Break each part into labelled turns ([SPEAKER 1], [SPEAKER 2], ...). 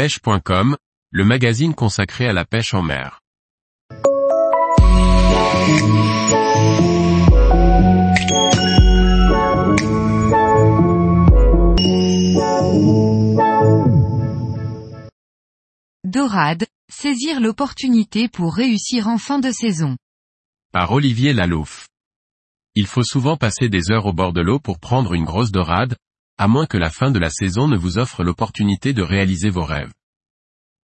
[SPEAKER 1] pêche.com, le magazine consacré à la pêche en mer.
[SPEAKER 2] Dorade, saisir l'opportunité pour réussir en fin de saison.
[SPEAKER 1] Par Olivier Lalouf. Il faut souvent passer des heures au bord de l'eau pour prendre une grosse dorade, à moins que la fin de la saison ne vous offre l'opportunité de réaliser vos rêves.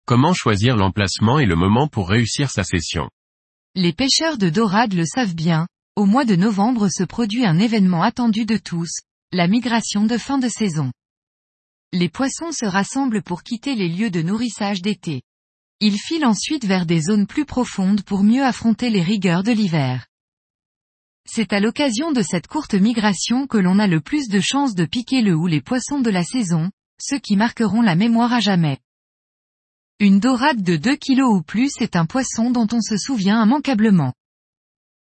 [SPEAKER 1] Comment choisir l'emplacement et le moment pour réussir sa session?
[SPEAKER 2] Les pêcheurs de dorade le savent bien, au mois de novembre se produit un événement attendu de tous, la migration de fin de saison. Les poissons se rassemblent pour quitter les lieux de nourrissage d'été. Ils filent ensuite vers des zones plus profondes pour mieux affronter les rigueurs de l'hiver. C'est à l'occasion de cette courte migration que l'on a le plus de chances de piquer le ou les poissons de la saison, ceux qui marqueront la mémoire à jamais. Une dorade de 2 kg ou plus est un poisson dont on se souvient immanquablement.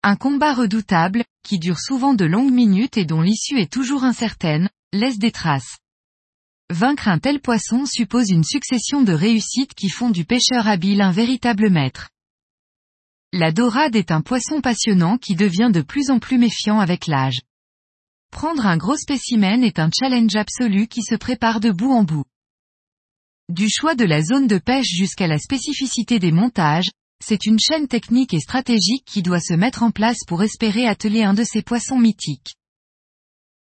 [SPEAKER 2] Un combat redoutable, qui dure souvent de longues minutes et dont l'issue est toujours incertaine, laisse des traces. Vaincre un tel poisson suppose une succession de réussites qui font du pêcheur habile un véritable maître. La dorade est un poisson passionnant qui devient de plus en plus méfiant avec l'âge. Prendre un gros spécimen est un challenge absolu qui se prépare de bout en bout. Du choix de la zone de pêche jusqu'à la spécificité des montages, c'est une chaîne technique et stratégique qui doit se mettre en place pour espérer atteler un de ces poissons mythiques.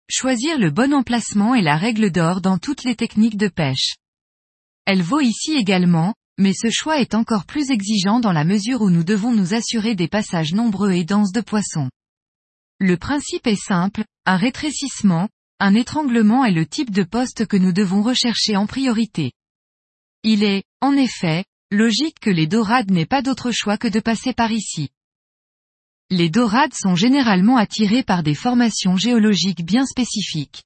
[SPEAKER 2] Choisir le bon emplacement est la règle d'or dans toutes les techniques de pêche. Elle vaut ici également, mais ce choix est encore plus exigeant dans la mesure où nous devons nous assurer des passages nombreux et denses de poissons. Le principe est simple, un rétrécissement, un étranglement est le type de poste que nous devons rechercher en priorité. Il est, en effet, logique que les dorades n'aient pas d'autre choix que de passer par ici. Les dorades sont généralement attirées par des formations géologiques bien spécifiques.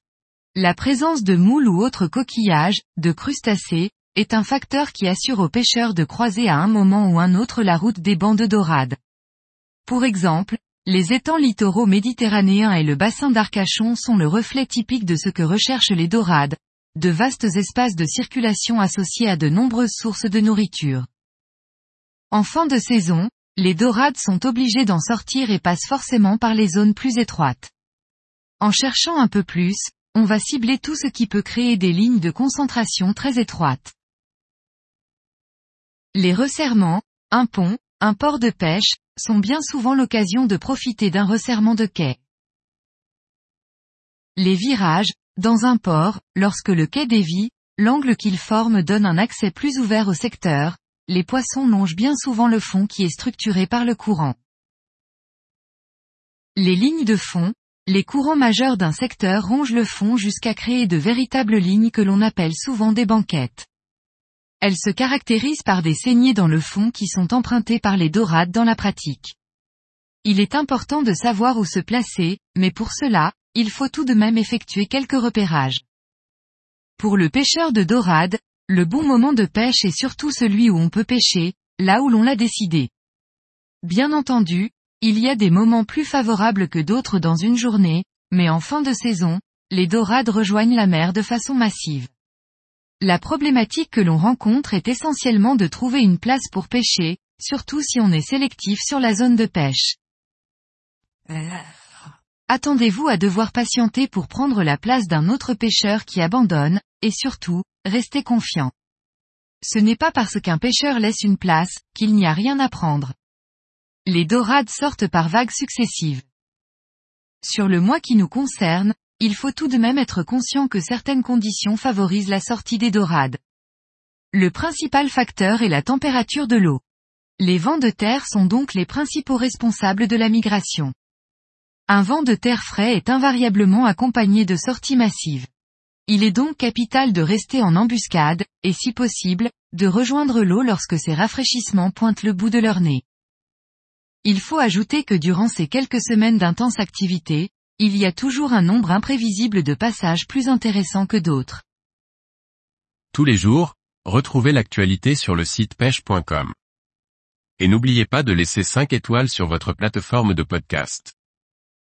[SPEAKER 2] La présence de moules ou autres coquillages, de crustacés, est un facteur qui assure aux pêcheurs de croiser à un moment ou un autre la route des bancs de dorades. Pour exemple, les étangs littoraux méditerranéens et le bassin d'Arcachon sont le reflet typique de ce que recherchent les dorades, de vastes espaces de circulation associés à de nombreuses sources de nourriture. En fin de saison, les dorades sont obligés d'en sortir et passent forcément par les zones plus étroites. En cherchant un peu plus, on va cibler tout ce qui peut créer des lignes de concentration très étroites. Les resserrements, un pont, un port de pêche, sont bien souvent l'occasion de profiter d'un resserrement de quai. Les virages, dans un port, lorsque le quai dévie, l'angle qu'il forme donne un accès plus ouvert au secteur, les poissons longent bien souvent le fond qui est structuré par le courant. Les lignes de fond, les courants majeurs d'un secteur rongent le fond jusqu'à créer de véritables lignes que l'on appelle souvent des banquettes. Elles se caractérisent par des saignées dans le fond qui sont empruntées par les dorades dans la pratique. Il est important de savoir où se placer, mais pour cela, il faut tout de même effectuer quelques repérages. Pour le pêcheur de dorade, le bon moment de pêche est surtout celui où on peut pêcher, là où l'on l'a décidé. Bien entendu, il y a des moments plus favorables que d'autres dans une journée, mais en fin de saison, les dorades rejoignent la mer de façon massive. La problématique que l'on rencontre est essentiellement de trouver une place pour pêcher, surtout si on est sélectif sur la zone de pêche. Attendez-vous à devoir patienter pour prendre la place d'un autre pêcheur qui abandonne, et surtout, restez confiant. Ce n'est pas parce qu'un pêcheur laisse une place, qu'il n'y a rien à prendre. Les dorades sortent par vagues successives. Sur le mois qui nous concerne, il faut tout de même être conscient que certaines conditions favorisent la sortie des dorades. Le principal facteur est la température de l'eau. Les vents de terre sont donc les principaux responsables de la migration. Un vent de terre frais est invariablement accompagné de sorties massives. Il est donc capital de rester en embuscade, et si possible, de rejoindre l'eau lorsque ces rafraîchissements pointent le bout de leur nez. Il faut ajouter que durant ces quelques semaines d'intense activité, il y a toujours un nombre imprévisible de passages plus intéressants que d'autres.
[SPEAKER 1] Tous les jours, retrouvez l'actualité sur le site pêche.com. Et n'oubliez pas de laisser 5 étoiles sur votre plateforme de podcast.